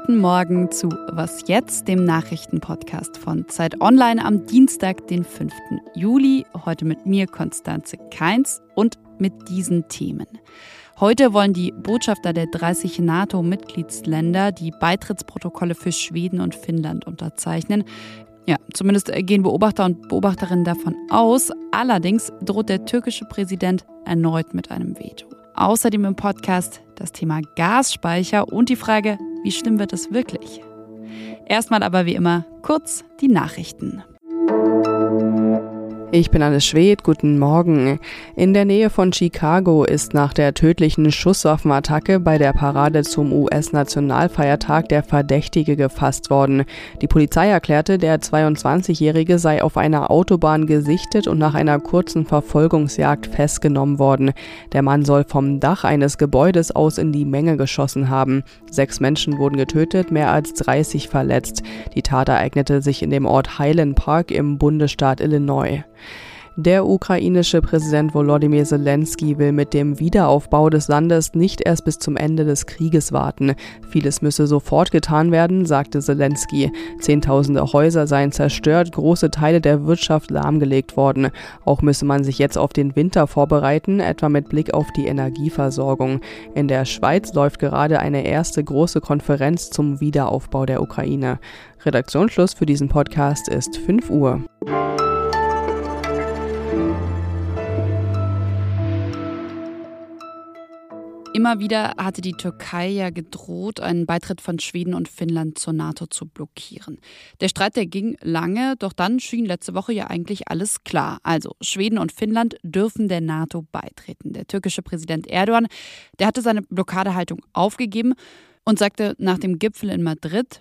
Guten Morgen zu Was jetzt, dem Nachrichtenpodcast von Zeit Online am Dienstag, den 5. Juli. Heute mit mir, Konstanze Keins, und mit diesen Themen. Heute wollen die Botschafter der 30 NATO-Mitgliedsländer die Beitrittsprotokolle für Schweden und Finnland unterzeichnen. Ja, zumindest gehen Beobachter und Beobachterinnen davon aus. Allerdings droht der türkische Präsident erneut mit einem Veto. Außerdem im Podcast das Thema Gasspeicher und die Frage, wie schlimm wird es wirklich? Erstmal aber wie immer kurz die Nachrichten. Ich bin Anne Schwed, guten Morgen. In der Nähe von Chicago ist nach der tödlichen Schusswaffenattacke bei der Parade zum US-Nationalfeiertag der Verdächtige gefasst worden. Die Polizei erklärte, der 22-Jährige sei auf einer Autobahn gesichtet und nach einer kurzen Verfolgungsjagd festgenommen worden. Der Mann soll vom Dach eines Gebäudes aus in die Menge geschossen haben. Sechs Menschen wurden getötet, mehr als 30 verletzt. Die Tat ereignete sich in dem Ort Highland Park im Bundesstaat Illinois. Der ukrainische Präsident Volodymyr Zelensky will mit dem Wiederaufbau des Landes nicht erst bis zum Ende des Krieges warten. Vieles müsse sofort getan werden, sagte Zelensky. Zehntausende Häuser seien zerstört, große Teile der Wirtschaft lahmgelegt worden. Auch müsse man sich jetzt auf den Winter vorbereiten, etwa mit Blick auf die Energieversorgung. In der Schweiz läuft gerade eine erste große Konferenz zum Wiederaufbau der Ukraine. Redaktionsschluss für diesen Podcast ist 5 Uhr. Immer wieder hatte die Türkei ja gedroht, einen Beitritt von Schweden und Finnland zur NATO zu blockieren. Der Streit, der ging lange, doch dann schien letzte Woche ja eigentlich alles klar. Also Schweden und Finnland dürfen der NATO beitreten. Der türkische Präsident Erdogan, der hatte seine Blockadehaltung aufgegeben und sagte nach dem Gipfel in Madrid,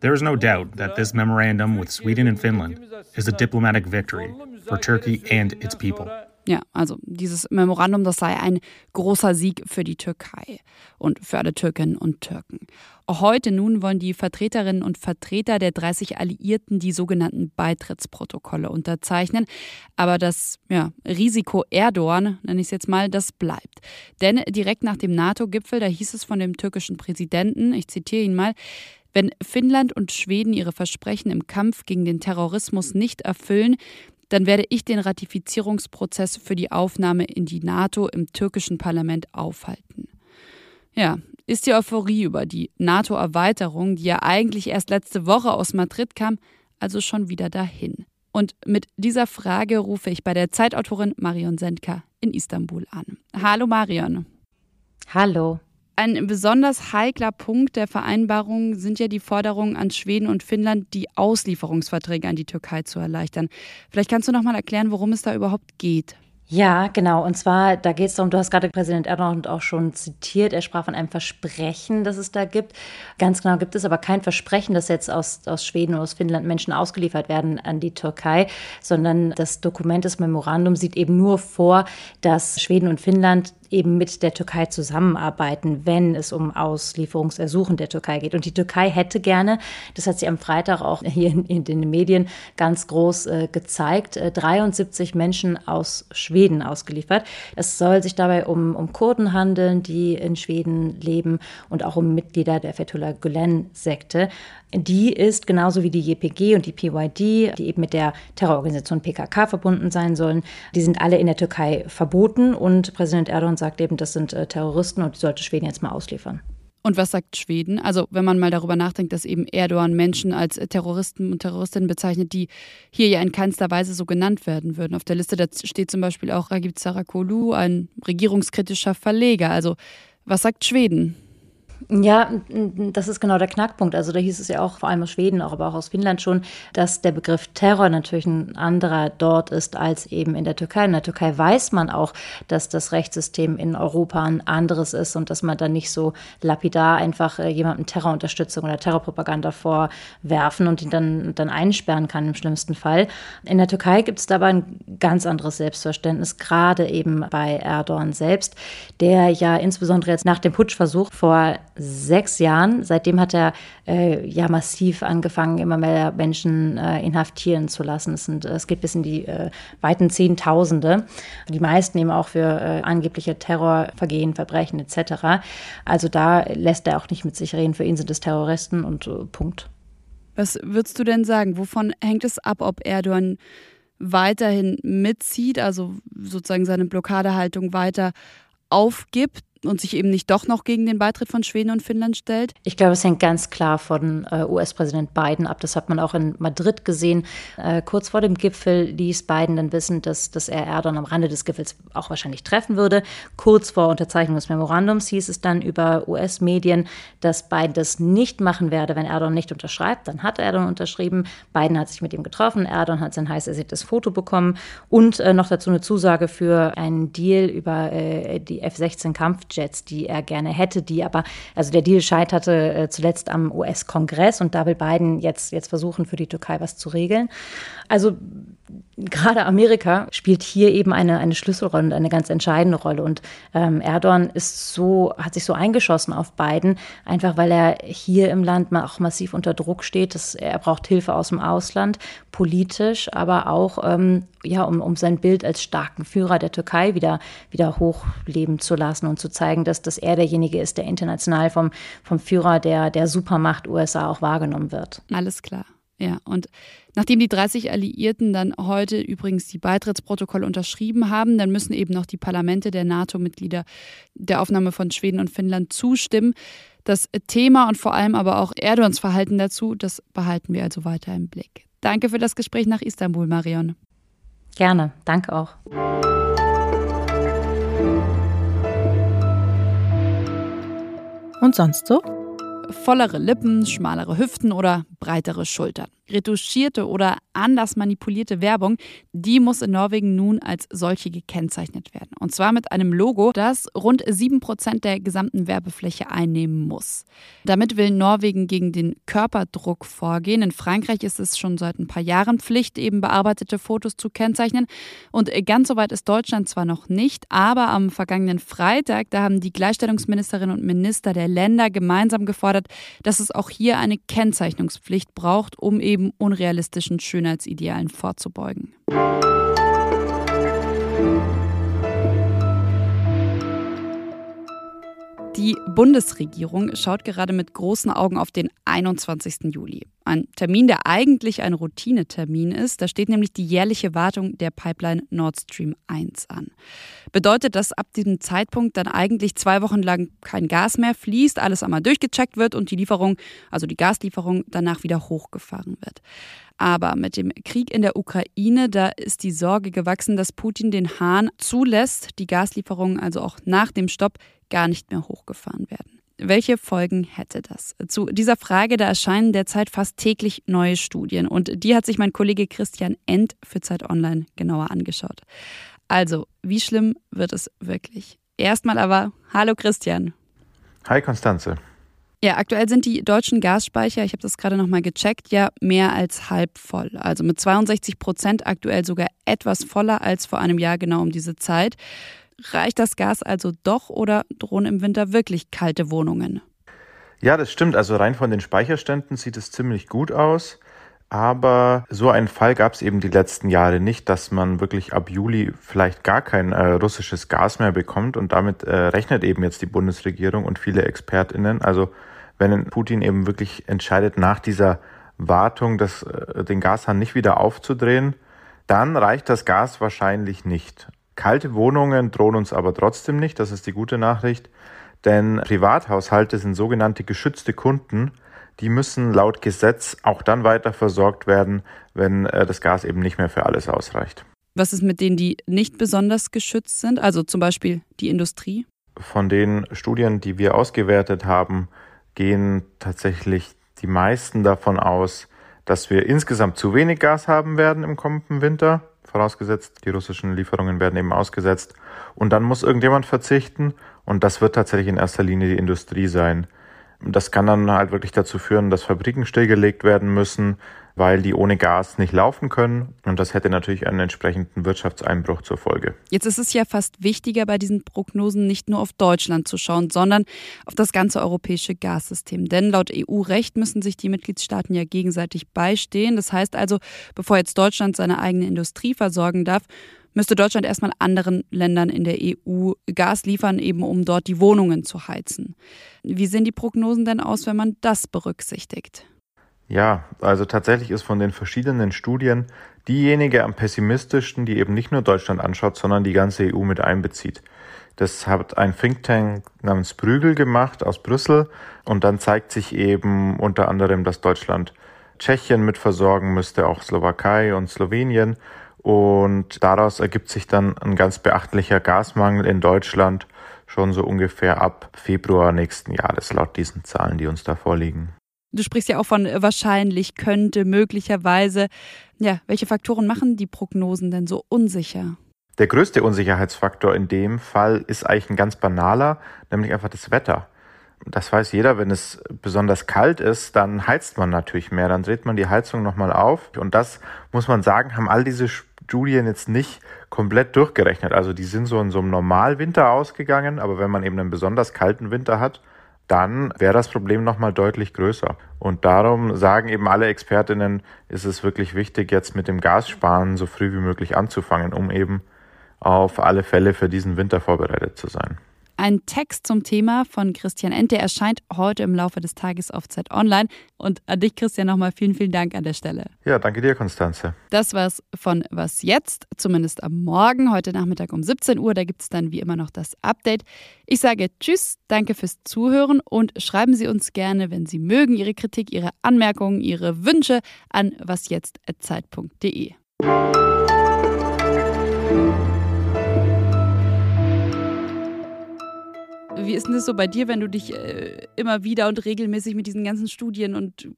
There is no doubt that this memorandum with Sweden and Finland is a diplomatic victory for Turkey and its people. Ja, also dieses Memorandum, das sei ein großer Sieg für die Türkei und für alle Türkinnen und Türken. Heute nun wollen die Vertreterinnen und Vertreter der 30 Alliierten die sogenannten Beitrittsprotokolle unterzeichnen. Aber das ja, Risiko Erdogan, nenne ich es jetzt mal, das bleibt. Denn direkt nach dem NATO-Gipfel, da hieß es von dem türkischen Präsidenten, ich zitiere ihn mal, wenn Finnland und Schweden ihre Versprechen im Kampf gegen den Terrorismus nicht erfüllen, dann werde ich den Ratifizierungsprozess für die Aufnahme in die NATO im türkischen Parlament aufhalten. Ja, ist die Euphorie über die NATO-Erweiterung, die ja eigentlich erst letzte Woche aus Madrid kam, also schon wieder dahin? Und mit dieser Frage rufe ich bei der Zeitautorin Marion Sendka in Istanbul an. Hallo Marion. Hallo. Ein besonders heikler Punkt der Vereinbarung sind ja die Forderungen an Schweden und Finnland, die Auslieferungsverträge an die Türkei zu erleichtern. Vielleicht kannst du noch mal erklären, worum es da überhaupt geht. Ja, genau. Und zwar, da geht es darum, du hast gerade Präsident Erdogan auch schon zitiert, er sprach von einem Versprechen, das es da gibt. Ganz genau gibt es aber kein Versprechen, dass jetzt aus, aus Schweden oder aus Finnland Menschen ausgeliefert werden an die Türkei, sondern das Dokument, das Memorandum sieht eben nur vor, dass Schweden und Finnland eben mit der Türkei zusammenarbeiten, wenn es um Auslieferungsersuchen der Türkei geht. Und die Türkei hätte gerne, das hat sie am Freitag auch hier in, in den Medien ganz groß äh, gezeigt, äh, 73 Menschen aus Schweden ausgeliefert. Es soll sich dabei um, um Kurden handeln, die in Schweden leben und auch um Mitglieder der Fethullah Gülen-Sekte. Die ist genauso wie die JPG und die PYD, die eben mit der Terrororganisation PKK verbunden sein sollen, die sind alle in der Türkei verboten und Präsident Erdogan sagt eben, das sind äh, Terroristen und die sollte Schweden jetzt mal ausliefern. Und was sagt Schweden? Also, wenn man mal darüber nachdenkt, dass eben Erdogan Menschen als Terroristen und Terroristinnen bezeichnet, die hier ja in keinster Weise so genannt werden würden. Auf der Liste da steht zum Beispiel auch Ragib Zarakolu, ein regierungskritischer Verleger. Also, was sagt Schweden? Ja, das ist genau der Knackpunkt. Also da hieß es ja auch vor allem aus Schweden, aber auch aus Finnland schon, dass der Begriff Terror natürlich ein anderer dort ist als eben in der Türkei. In der Türkei weiß man auch, dass das Rechtssystem in Europa ein anderes ist und dass man da nicht so lapidar einfach äh, jemandem Terrorunterstützung oder Terrorpropaganda vorwerfen und ihn dann, dann einsperren kann im schlimmsten Fall. In der Türkei gibt es dabei ein ganz anderes Selbstverständnis, gerade eben bei Erdogan selbst, der ja insbesondere jetzt nach dem Putschversuch vor sechs Jahren. Seitdem hat er äh, ja massiv angefangen, immer mehr Menschen äh, inhaftieren zu lassen. Es, sind, es geht bis in die äh, weiten Zehntausende. Die meisten eben auch für äh, angebliche Terrorvergehen, Verbrechen etc. Also da lässt er auch nicht mit sich reden. Für ihn sind es Terroristen und äh, Punkt. Was würdest du denn sagen? Wovon hängt es ab, ob Erdogan weiterhin mitzieht, also sozusagen seine Blockadehaltung weiter aufgibt und sich eben nicht doch noch gegen den Beitritt von Schweden und Finnland stellt? Ich glaube, es hängt ganz klar von äh, US-Präsident Biden ab. Das hat man auch in Madrid gesehen. Äh, kurz vor dem Gipfel ließ Biden dann wissen, dass, dass er Erdogan am Rande des Gipfels auch wahrscheinlich treffen würde. Kurz vor Unterzeichnung des Memorandums hieß es dann über US-Medien, dass Biden das nicht machen werde, wenn Erdogan nicht unterschreibt. Dann hat Erdogan unterschrieben. Biden hat sich mit ihm getroffen. Erdogan hat sein heiß ersehntes Foto bekommen und äh, noch dazu eine Zusage für einen Deal über die F-16-Kampf Jets, die er gerne hätte, die aber, also der Deal scheiterte äh, zuletzt am US-Kongress und da will Biden jetzt, jetzt versuchen, für die Türkei was zu regeln. Also gerade Amerika spielt hier eben eine, eine Schlüsselrolle und eine ganz entscheidende Rolle. Und ähm, Erdogan ist so, hat sich so eingeschossen auf Biden, einfach weil er hier im Land auch massiv unter Druck steht. Das, er braucht Hilfe aus dem Ausland, politisch, aber auch ähm, ja, um, um sein Bild als starken Führer der Türkei wieder, wieder hochleben zu lassen und zu zeigen, dass, dass er derjenige ist, der international vom, vom Führer der, der Supermacht USA auch wahrgenommen wird. Alles klar. Ja, und nachdem die 30 Alliierten dann heute übrigens die Beitrittsprotokolle unterschrieben haben, dann müssen eben noch die Parlamente der NATO-Mitglieder der Aufnahme von Schweden und Finnland zustimmen. Das Thema und vor allem aber auch Erdogans Verhalten dazu, das behalten wir also weiter im Blick. Danke für das Gespräch nach Istanbul, Marion. Gerne, danke auch. Und sonst so? Vollere Lippen, schmalere Hüften oder breitere Schultern retuschierte oder anders manipulierte Werbung, die muss in Norwegen nun als solche gekennzeichnet werden. Und zwar mit einem Logo, das rund 7% der gesamten Werbefläche einnehmen muss. Damit will Norwegen gegen den Körperdruck vorgehen. In Frankreich ist es schon seit ein paar Jahren Pflicht, eben bearbeitete Fotos zu kennzeichnen. Und ganz so weit ist Deutschland zwar noch nicht, aber am vergangenen Freitag, da haben die Gleichstellungsministerinnen und Minister der Länder gemeinsam gefordert, dass es auch hier eine Kennzeichnungspflicht braucht, um eben unrealistischen Schönheitsidealen vorzubeugen. Die Bundesregierung schaut gerade mit großen Augen auf den 21. Juli. Ein Termin, der eigentlich ein Routinetermin ist. Da steht nämlich die jährliche Wartung der Pipeline Nord Stream 1 an. Bedeutet, dass ab diesem Zeitpunkt dann eigentlich zwei Wochen lang kein Gas mehr fließt, alles einmal durchgecheckt wird und die Lieferung, also die Gaslieferung, danach wieder hochgefahren wird. Aber mit dem Krieg in der Ukraine, da ist die Sorge gewachsen, dass Putin den Hahn zulässt, die Gaslieferungen also auch nach dem Stopp gar nicht mehr hochgefahren werden. Welche Folgen hätte das? Zu dieser Frage, da erscheinen derzeit fast täglich neue Studien und die hat sich mein Kollege Christian End für Zeit Online genauer angeschaut. Also, wie schlimm wird es wirklich? Erstmal aber, hallo Christian. Hi Konstanze. Ja, aktuell sind die deutschen Gasspeicher, ich habe das gerade nochmal gecheckt, ja mehr als halb voll. Also mit 62 Prozent aktuell sogar etwas voller als vor einem Jahr genau um diese Zeit. Reicht das Gas also doch oder drohen im Winter wirklich kalte Wohnungen? Ja, das stimmt. Also rein von den Speicherständen sieht es ziemlich gut aus. Aber so einen Fall gab es eben die letzten Jahre nicht, dass man wirklich ab Juli vielleicht gar kein äh, russisches Gas mehr bekommt. Und damit äh, rechnet eben jetzt die Bundesregierung und viele ExpertInnen. Also wenn Putin eben wirklich entscheidet, nach dieser Wartung das, äh, den Gashahn nicht wieder aufzudrehen, dann reicht das Gas wahrscheinlich nicht. Kalte Wohnungen drohen uns aber trotzdem nicht, das ist die gute Nachricht, denn Privathaushalte sind sogenannte geschützte Kunden, die müssen laut Gesetz auch dann weiter versorgt werden, wenn äh, das Gas eben nicht mehr für alles ausreicht. Was ist mit denen, die nicht besonders geschützt sind, also zum Beispiel die Industrie? Von den Studien, die wir ausgewertet haben, gehen tatsächlich die meisten davon aus, dass wir insgesamt zu wenig Gas haben werden im kommenden Winter vorausgesetzt, die russischen Lieferungen werden eben ausgesetzt. Und dann muss irgendjemand verzichten und das wird tatsächlich in erster Linie die Industrie sein. Das kann dann halt wirklich dazu führen, dass Fabriken stillgelegt werden müssen, weil die ohne Gas nicht laufen können. Und das hätte natürlich einen entsprechenden Wirtschaftseinbruch zur Folge. Jetzt ist es ja fast wichtiger, bei diesen Prognosen nicht nur auf Deutschland zu schauen, sondern auf das ganze europäische Gassystem. Denn laut EU-Recht müssen sich die Mitgliedstaaten ja gegenseitig beistehen. Das heißt also, bevor jetzt Deutschland seine eigene Industrie versorgen darf, müsste Deutschland erstmal anderen Ländern in der EU Gas liefern, eben um dort die Wohnungen zu heizen. Wie sehen die Prognosen denn aus, wenn man das berücksichtigt? Ja, also tatsächlich ist von den verschiedenen Studien diejenige am pessimistischsten, die eben nicht nur Deutschland anschaut, sondern die ganze EU mit einbezieht. Das hat ein Think Tank namens Brügel gemacht aus Brüssel und dann zeigt sich eben unter anderem, dass Deutschland Tschechien mit versorgen müsste, auch Slowakei und Slowenien und daraus ergibt sich dann ein ganz beachtlicher Gasmangel in Deutschland schon so ungefähr ab Februar nächsten Jahres, laut diesen Zahlen, die uns da vorliegen. Du sprichst ja auch von wahrscheinlich, könnte, möglicherweise. Ja, welche Faktoren machen die Prognosen denn so unsicher? Der größte Unsicherheitsfaktor in dem Fall ist eigentlich ein ganz banaler, nämlich einfach das Wetter. Das weiß jeder, wenn es besonders kalt ist, dann heizt man natürlich mehr, dann dreht man die Heizung nochmal auf. Und das, muss man sagen, haben all diese Studien jetzt nicht komplett durchgerechnet. Also die sind so in so einem Normalwinter ausgegangen, aber wenn man eben einen besonders kalten Winter hat, dann wäre das Problem nochmal deutlich größer. Und darum sagen eben alle Expertinnen, ist es wirklich wichtig, jetzt mit dem Gassparen so früh wie möglich anzufangen, um eben auf alle Fälle für diesen Winter vorbereitet zu sein. Ein Text zum Thema von Christian Ente erscheint heute im Laufe des Tages auf Zeit Online. Und an dich, Christian, nochmal vielen, vielen Dank an der Stelle. Ja, danke dir, Konstanze. Das war's von Was Jetzt, zumindest am Morgen, heute Nachmittag um 17 Uhr. Da gibt es dann wie immer noch das Update. Ich sage Tschüss, danke fürs Zuhören und schreiben Sie uns gerne, wenn Sie mögen, Ihre Kritik, Ihre Anmerkungen, Ihre Wünsche an wasjetzt.zeit.de. Wie ist denn das so bei dir, wenn du dich äh, immer wieder und regelmäßig mit diesen ganzen Studien und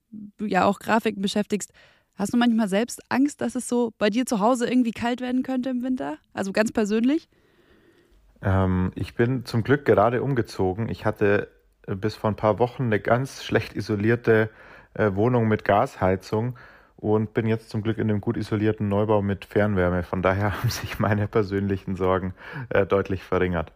ja auch Grafiken beschäftigst? Hast du manchmal selbst Angst, dass es so bei dir zu Hause irgendwie kalt werden könnte im Winter? Also ganz persönlich? Ähm, ich bin zum Glück gerade umgezogen. Ich hatte äh, bis vor ein paar Wochen eine ganz schlecht isolierte äh, Wohnung mit Gasheizung und bin jetzt zum Glück in einem gut isolierten Neubau mit Fernwärme. Von daher haben sich meine persönlichen Sorgen äh, deutlich verringert.